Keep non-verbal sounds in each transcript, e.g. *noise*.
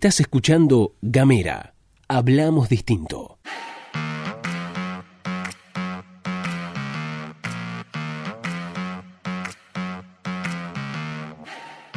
Estás escuchando Gamera. Hablamos distinto.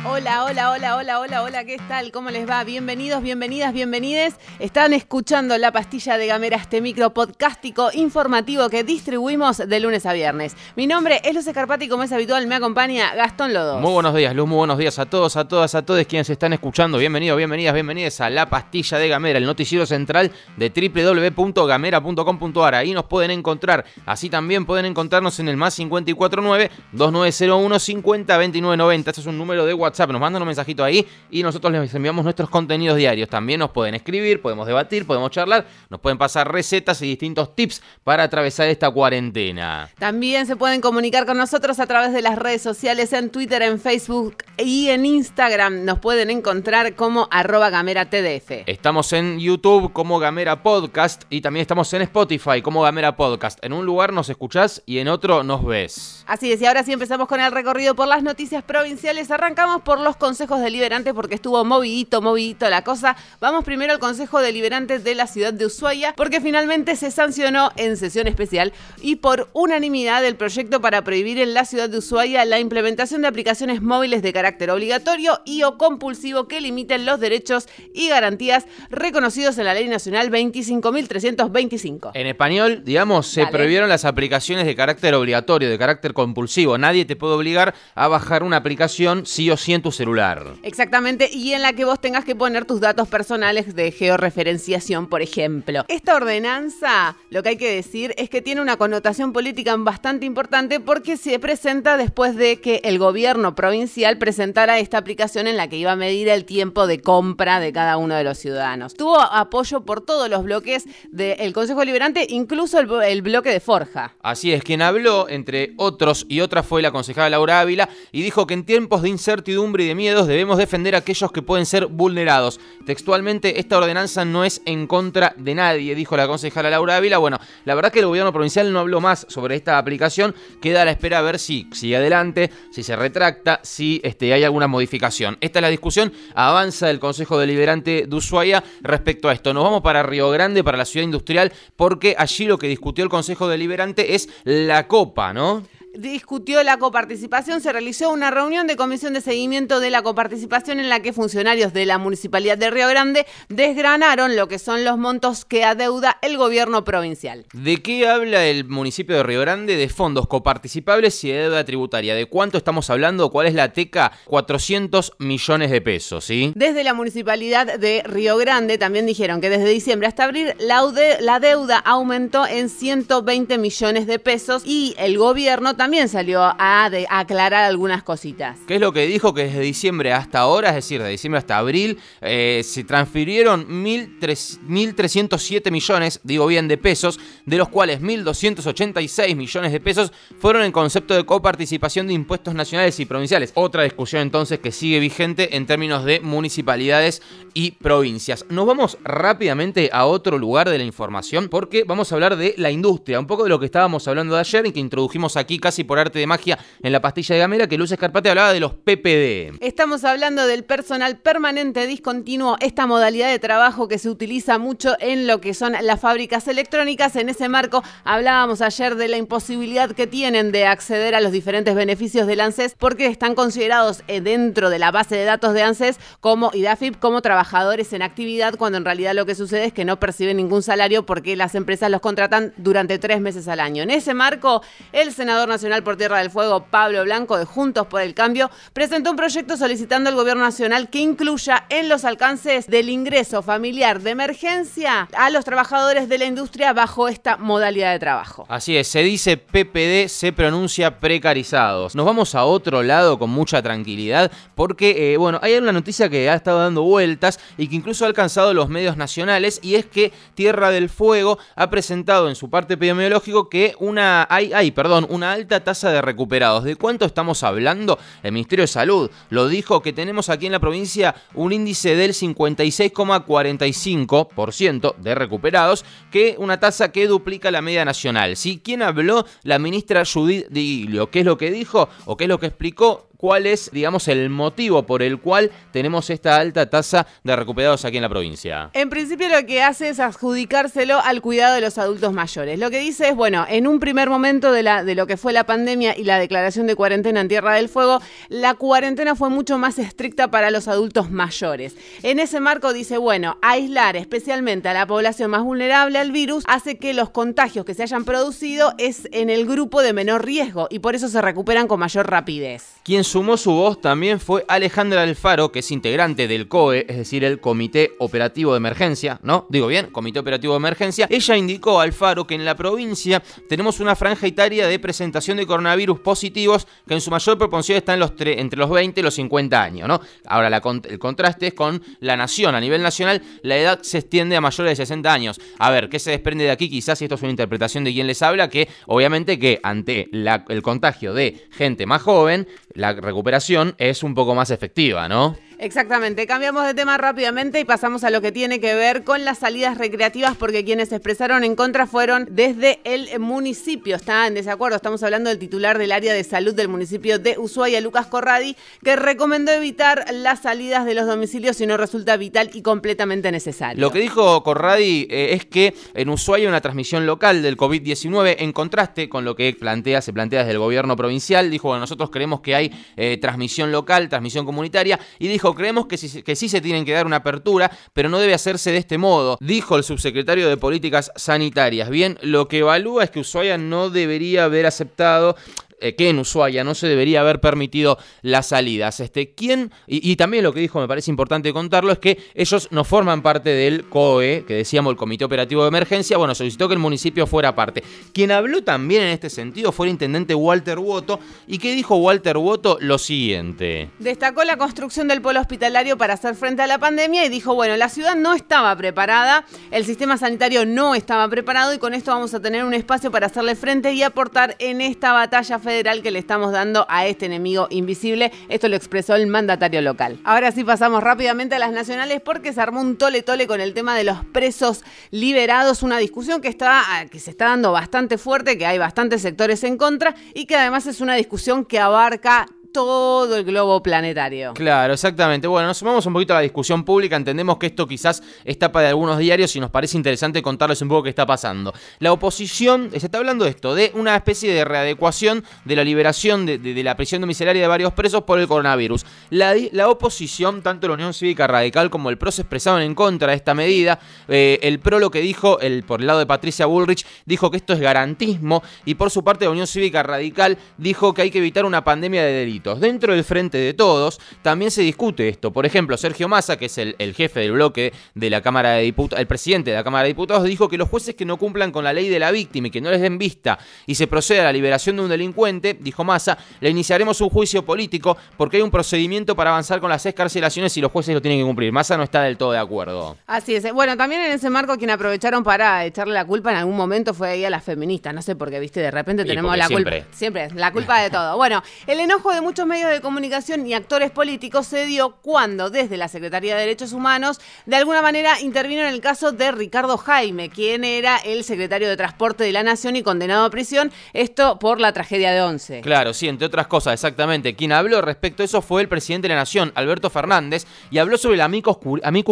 Hola, hola, hola, hola, hola, hola, ¿qué tal? ¿Cómo les va? Bienvenidos, bienvenidas, bienvenides. Están escuchando La Pastilla de Gamera, este micro podcástico informativo que distribuimos de lunes a viernes. Mi nombre es Luz Escarpati como es habitual me acompaña Gastón Lodo. Muy buenos días, Luz, muy buenos días a todos, a todas, a todos quienes están escuchando. Bienvenidos, bienvenidas, bienvenidas a La Pastilla de Gamera, el noticiero central de www.gamera.com.ar. Ahí nos pueden encontrar. Así también pueden encontrarnos en el más 549 2901 50 29 90. Este es un número de WhatsApp nos mandan un mensajito ahí y nosotros les enviamos nuestros contenidos diarios. También nos pueden escribir, podemos debatir, podemos charlar, nos pueden pasar recetas y distintos tips para atravesar esta cuarentena. También se pueden comunicar con nosotros a través de las redes sociales, en Twitter, en Facebook y en Instagram. Nos pueden encontrar como arroba gamera TDF. Estamos en YouTube como Gamera Podcast y también estamos en Spotify como Gamera Podcast. En un lugar nos escuchás y en otro nos ves. Así es, y ahora sí empezamos con el recorrido por las noticias provinciales. Arrancamos por los consejos deliberantes porque estuvo movidito, movidito la cosa. Vamos primero al Consejo Deliberante de la ciudad de Ushuaia porque finalmente se sancionó en sesión especial y por unanimidad el proyecto para prohibir en la ciudad de Ushuaia la implementación de aplicaciones móviles de carácter obligatorio y o compulsivo que limiten los derechos y garantías reconocidos en la Ley Nacional 25.325. En español, digamos, se prohibieron las aplicaciones de carácter obligatorio, de carácter compulsivo. Nadie te puede obligar a bajar una aplicación sí o sí en tu celular. Exactamente, y en la que vos tengas que poner tus datos personales de georreferenciación, por ejemplo. Esta ordenanza, lo que hay que decir es que tiene una connotación política bastante importante porque se presenta después de que el gobierno provincial presentara esta aplicación en la que iba a medir el tiempo de compra de cada uno de los ciudadanos. Tuvo apoyo por todos los bloques del Consejo Liberante, incluso el, el bloque de Forja. Así es, quien habló, entre otros y otras, fue la concejala Laura Ávila y dijo que en tiempos de incertidumbre y de miedos debemos defender a aquellos que pueden ser vulnerados. Textualmente, esta ordenanza no es en contra de nadie, dijo la concejala Laura Ávila. Bueno, la verdad que el gobierno provincial no habló más sobre esta aplicación. Queda a la espera a ver si sigue adelante, si se retracta, si este, hay alguna modificación. Esta es la discusión. Avanza el Consejo Deliberante de Ushuaia respecto a esto. Nos vamos para Río Grande, para la ciudad industrial, porque allí lo que discutió el Consejo Deliberante es la copa, ¿no? Discutió la coparticipación, se realizó una reunión de comisión de seguimiento de la coparticipación en la que funcionarios de la Municipalidad de Río Grande desgranaron lo que son los montos que adeuda el gobierno provincial. ¿De qué habla el municipio de Río Grande? De fondos coparticipables y de deuda tributaria. ¿De cuánto estamos hablando? ¿Cuál es la teca? 400 millones de pesos, ¿sí? Desde la Municipalidad de Río Grande también dijeron que desde diciembre hasta abril la, la deuda aumentó en 120 millones de pesos y el gobierno también también salió a, aclarar algunas cositas. ¿Qué es lo que dijo? Que desde diciembre hasta ahora, es decir, de diciembre hasta abril, eh, se transfirieron 1.307 millones, digo bien, de pesos, de los cuales 1.286 millones de pesos fueron en concepto de coparticipación de impuestos nacionales y provinciales. Otra discusión entonces que sigue vigente en términos de municipalidades y provincias. Nos vamos rápidamente a otro lugar de la información porque vamos a hablar de la industria, un poco de lo que estábamos hablando de ayer y que introdujimos aquí casi y por arte de magia en la pastilla de Gamera, que Luz Escarpate hablaba de los PPD. Estamos hablando del personal permanente discontinuo, esta modalidad de trabajo que se utiliza mucho en lo que son las fábricas electrónicas. En ese marco hablábamos ayer de la imposibilidad que tienen de acceder a los diferentes beneficios del ANSES porque están considerados eh, dentro de la base de datos de ANSES como IDAFIP como trabajadores en actividad cuando en realidad lo que sucede es que no perciben ningún salario porque las empresas los contratan durante tres meses al año. En ese marco, el senador nacional Por Tierra del Fuego, Pablo Blanco, de Juntos por el Cambio, presentó un proyecto solicitando al Gobierno Nacional que incluya en los alcances del ingreso familiar de emergencia a los trabajadores de la industria bajo esta modalidad de trabajo. Así es, se dice PPD, se pronuncia precarizados. Nos vamos a otro lado con mucha tranquilidad porque, eh, bueno, hay una noticia que ha estado dando vueltas y que incluso ha alcanzado los medios nacionales y es que Tierra del Fuego ha presentado en su parte epidemiológico que una, hay, hay, perdón, una alta tasa de recuperados. ¿De cuánto estamos hablando? El Ministerio de Salud lo dijo que tenemos aquí en la provincia un índice del 56,45% de recuperados, que una tasa que duplica la media nacional. ¿Sí? ¿Quién habló? La ministra Judith Diglio. ¿Qué es lo que dijo o qué es lo que explicó? Cuál es, digamos, el motivo por el cual tenemos esta alta tasa de recuperados aquí en la provincia. En principio lo que hace es adjudicárselo al cuidado de los adultos mayores. Lo que dice es, bueno, en un primer momento de, la, de lo que fue la pandemia y la declaración de cuarentena en Tierra del Fuego, la cuarentena fue mucho más estricta para los adultos mayores. En ese marco dice, bueno, aislar especialmente a la población más vulnerable al virus hace que los contagios que se hayan producido es en el grupo de menor riesgo y por eso se recuperan con mayor rapidez. Sumó su voz también fue Alejandra Alfaro, que es integrante del COE, es decir, el Comité Operativo de Emergencia, ¿no? Digo bien, Comité Operativo de Emergencia. Ella indicó a Alfaro que en la provincia tenemos una franja etaria de presentación de coronavirus positivos que en su mayor proporción está en los entre los 20 y los 50 años, ¿no? Ahora el contraste es con la nación. A nivel nacional, la edad se extiende a mayores de 60 años. A ver, ¿qué se desprende de aquí? Quizás esto es una interpretación de quien les habla, que obviamente que ante el contagio de gente más joven, la recuperación es un poco más efectiva, ¿no? Exactamente, cambiamos de tema rápidamente y pasamos a lo que tiene que ver con las salidas recreativas porque quienes expresaron en contra fueron desde el municipio. Está en desacuerdo, estamos hablando del titular del área de salud del municipio de Ushuaia, Lucas Corradi, que recomendó evitar las salidas de los domicilios si no resulta vital y completamente necesario. Lo que dijo Corradi eh, es que en Ushuaia una transmisión local del COVID-19 en contraste con lo que plantea, se plantea desde el gobierno provincial. Dijo, bueno, nosotros creemos que hay eh, transmisión local, transmisión comunitaria y dijo creemos que sí, que sí se tienen que dar una apertura, pero no debe hacerse de este modo, dijo el subsecretario de Políticas Sanitarias. Bien, lo que evalúa es que Ushuaia no debería haber aceptado eh, que en Ushuaia no se debería haber permitido las salidas. Este, ¿quién? Y, también lo que dijo, me parece importante contarlo, es que ellos no forman parte del COE, que decíamos el Comité Operativo de Emergencia, bueno, solicitó que el municipio fuera parte. Quien habló también en este sentido fue el intendente Walter Woto, y que dijo Walter Woto lo siguiente. Destacó la construcción del polo hospitalario para hacer frente a la pandemia y dijo, bueno, la ciudad no estaba preparada, el sistema sanitario no estaba preparado y con esto vamos a tener un espacio para hacerle frente y aportar en esta batalla federal que le estamos dando a este enemigo invisible. Esto lo expresó el mandatario local. Ahora sí pasamos rápidamente a las nacionales porque se armó un tole tole con el tema de los presos liberados, una discusión que está que se está dando bastante fuerte, que hay bastantes sectores en contra y que además es una discusión que abarca todo el globo planetario. Claro, exactamente. Bueno, nos sumamos un poquito a la discusión pública. Entendemos que esto quizás está para algunos diarios y nos parece interesante contarles un poco qué está pasando. La oposición, se está hablando de esto, de una especie de readecuación de la liberación de, la prisión domiciliaria de varios presos por el coronavirus. La, la, oposición, tanto la Unión Cívica Radical como el PRO se expresaron en contra de esta medida. Eh, el PRO lo que dijo, el, por el lado de Patricia Bullrich, dijo que esto es garantismo y por su parte la Unión Cívica Radical dijo que hay que evitar una pandemia de delitos. Dentro del frente de todos también se discute esto. Por ejemplo, Sergio Massa, que es el, jefe del bloque de la Cámara de Diputados, el presidente de la Cámara de Diputados, dijo que los jueces que no cumplan con la ley de la víctima y que no les den vista y se proceda a la liberación de un delincuente, dijo Massa, le iniciaremos un juicio político porque hay un procedimiento para avanzar con las escarcelaciones y los jueces lo tienen que cumplir. Massa no está del todo de acuerdo. Así es. Bueno, también en ese marco quien aprovecharon para echarle la culpa en algún momento fue ahí a las feministas. No sé por qué, viste, de repente tenemos la culpa. Siempre, la culpa de todo. Bueno, el enojo de muchos muchos medios de comunicación y actores políticos se dio cuando desde la Secretaría de Derechos Humanos de alguna manera intervino en el caso de Ricardo Jaime, quien era el secretario de Transporte de la Nación y condenado a prisión, esto por la tragedia de Once. Claro, sí, entre otras cosas, exactamente. Quien habló respecto a eso fue el presidente de la Nación, Alberto Fernández, y habló sobre el amicus,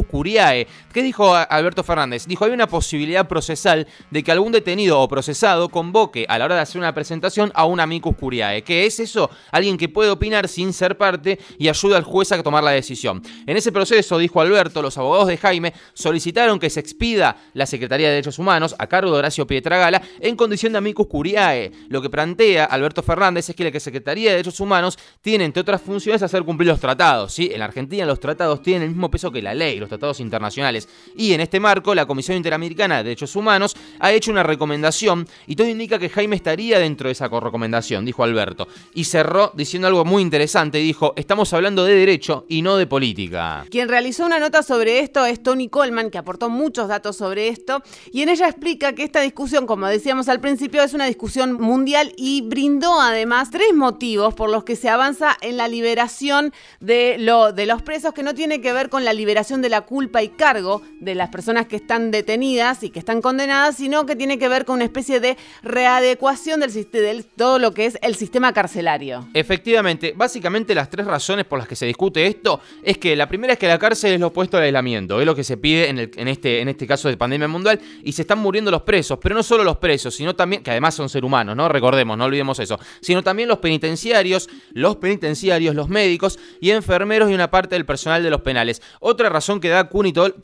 curiae. ¿Qué dijo Alberto Fernández? Dijo, hay una posibilidad procesal de que algún detenido o procesado convoque a la hora de hacer una presentación a un amicus curiae. ¿Qué es eso? Alguien que puede opinar sin ser parte y ayuda al juez a tomar la decisión. En ese proceso, dijo Alberto, los abogados de Jaime solicitaron que se expida la Secretaría de Derechos Humanos a cargo de Horacio Pietragala en condición de amicus curiae. Lo que plantea Alberto Fernández es que la Secretaría de Derechos Humanos tiene, entre otras funciones, hacer cumplir los tratados. ¿sí? En la Argentina los tratados tienen el mismo peso que la ley, los tratados internacionales. Y en este marco, la Comisión Interamericana de Derechos Humanos ha hecho una recomendación y todo indica que Jaime estaría dentro de esa recomendación, dijo Alberto. Y cerró diciendo algo muy interesante. Dijo, estamos hablando de derecho y no de política. Quien realizó una nota sobre esto es Tony Coleman, que aportó muchos datos sobre esto. Y en ella explica que esta discusión, como decíamos al principio, es una discusión mundial y brindó además tres motivos por los que se avanza en la liberación de, lo, de los presos, que no tiene que ver con la liberación de la culpa y cargo de las personas que están detenidas y que están condenadas, sino que tiene que ver con una especie de readecuación del, de todo lo que es el sistema carcelario. Efectivamente Básicamente las tres razones por las que se discute esto es que la primera es que la cárcel es lo opuesto al aislamiento, es lo que se pide en, este, en este caso de pandemia mundial, y se están muriendo los presos, pero no solo los presos, sino también, que además son seres humanos, ¿no? Recordemos, no olvidemos eso, sino también los penitenciarios, los penitenciarios, los médicos y enfermeros y una parte del personal de los penales. Otra razón que da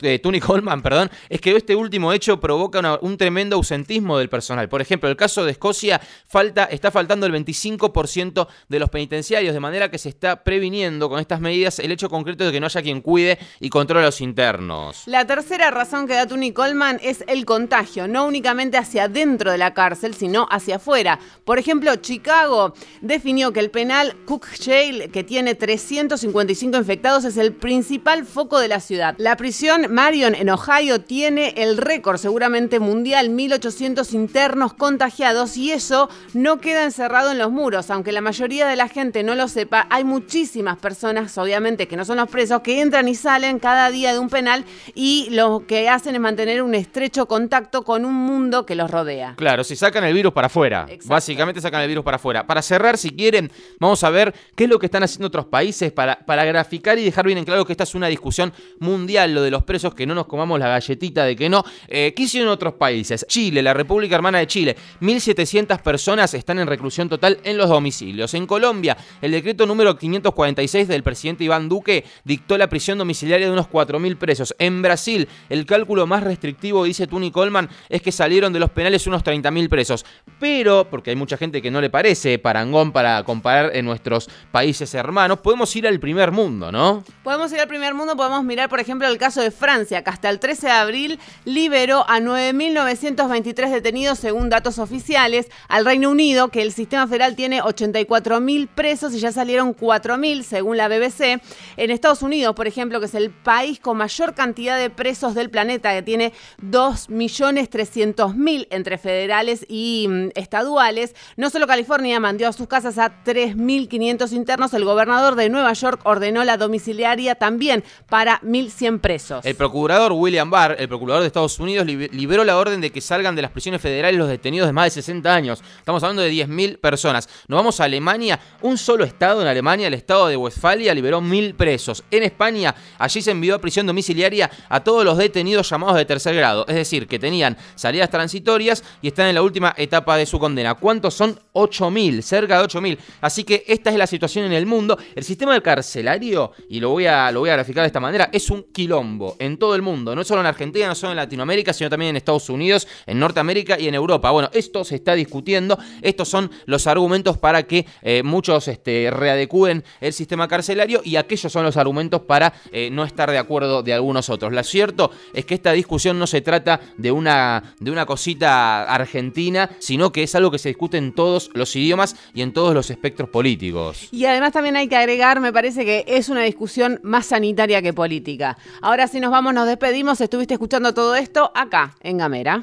eh, Tuni Coleman, *laughs* perdón, es que este último hecho provoca un tremendo ausentismo del personal. Por ejemplo, el caso de Escocia falta, está faltando el 25% de los penitenciarios, de manera que se está previniendo con estas medidas el hecho concreto de que no haya quien cuide y controle a los internos. La tercera razón que da Tony Coleman es el contagio, no únicamente hacia dentro de la cárcel, sino hacia afuera. Por ejemplo, Chicago definió que el penal Cook Jail, que tiene 355 infectados, es el principal foco de la ciudad. La prisión Marion en Ohio tiene el récord seguramente mundial, 1800 internos contagiados y eso no queda encerrado en los muros, aunque la mayoría de la gente no lo sepa, hay muchísimas personas, obviamente, que no son los presos, que entran y salen cada día de un penal y lo que hacen es mantener un estrecho contacto con un mundo que los rodea. Claro, si sacan el virus para afuera. Básicamente sacan el virus para afuera. Para cerrar, si quieren, vamos a ver qué es lo que están haciendo otros países para, para graficar y dejar bien en claro que esta es una discusión mundial, lo de los presos, que no nos comamos la galletita de que no. Eh, ¿Qué hicieron otros países? Chile, la República Hermana de Chile, 1.700 personas están en reclusión total en los domicilios. En Colombia, el decreto número 546 del presidente Iván Duque dictó la prisión domiciliaria de unos 4.000 presos. En Brasil, el cálculo más restrictivo, dice Tuni Coleman, es que salieron de los penales unos 30.000 presos. Pero, porque hay mucha gente que no le parece parangón para comparar en nuestros países hermanos, podemos ir al primer mundo, ¿no? Podemos ir al primer mundo, podemos mirar, por ejemplo, el caso de Francia, que hasta el 13 de abril liberó a 9.923 detenidos según datos oficiales, al Reino Unido, que el sistema federal tiene 84.000 presos y ya salieron 4.000 según la BBC. En Estados Unidos, por ejemplo, que es el país con mayor cantidad de presos del planeta, que tiene 2.300.000 entre federales y mm, estaduales, no solo California mandó a sus casas a 3.500 internos, el gobernador de Nueva York ordenó la domiciliaria también para 1.100 presos. El procurador William Barr, el procurador de Estados Unidos, liberó la orden de que salgan de las prisiones federales los detenidos de más de 60 años. Estamos hablando de 10.000 personas. Nos vamos a Alemania. Un solo estado en Alemania, el estado de Westfalia, liberó 1.000 presos. En España, allí se envió a prisión domiciliaria a todos los detenidos llamados de tercer grado. Es decir, que tenían salidas transitorias y están en la última etapa de su condena. ¿Cuántos son? 8.000, cerca de 8.000. Así que esta es la situación en el mundo. El sistema carcelario, y lo voy, a, lo voy a graficar de esta manera, es un quilombo en todo el mundo. No solo en Argentina, no solo en Latinoamérica, sino también en Estados Unidos, en Norteamérica y en Europa. Bueno, esto se está discutiendo. Estos son los argumentos para que eh, muchos este, readecúen el sistema carcelario y aquellos son los argumentos para eh, no estar de acuerdo de algunos otros. Lo cierto es que esta discusión no se trata de una, de una cosita argentina, sino que es algo que se discute en todos los idiomas y en todos los espectros políticos. Y además también hay que agregar, me parece que es una discusión más sanitaria que política. Ahora si nos vamos, nos despedimos. Estuviste escuchando todo esto acá, en Gamera.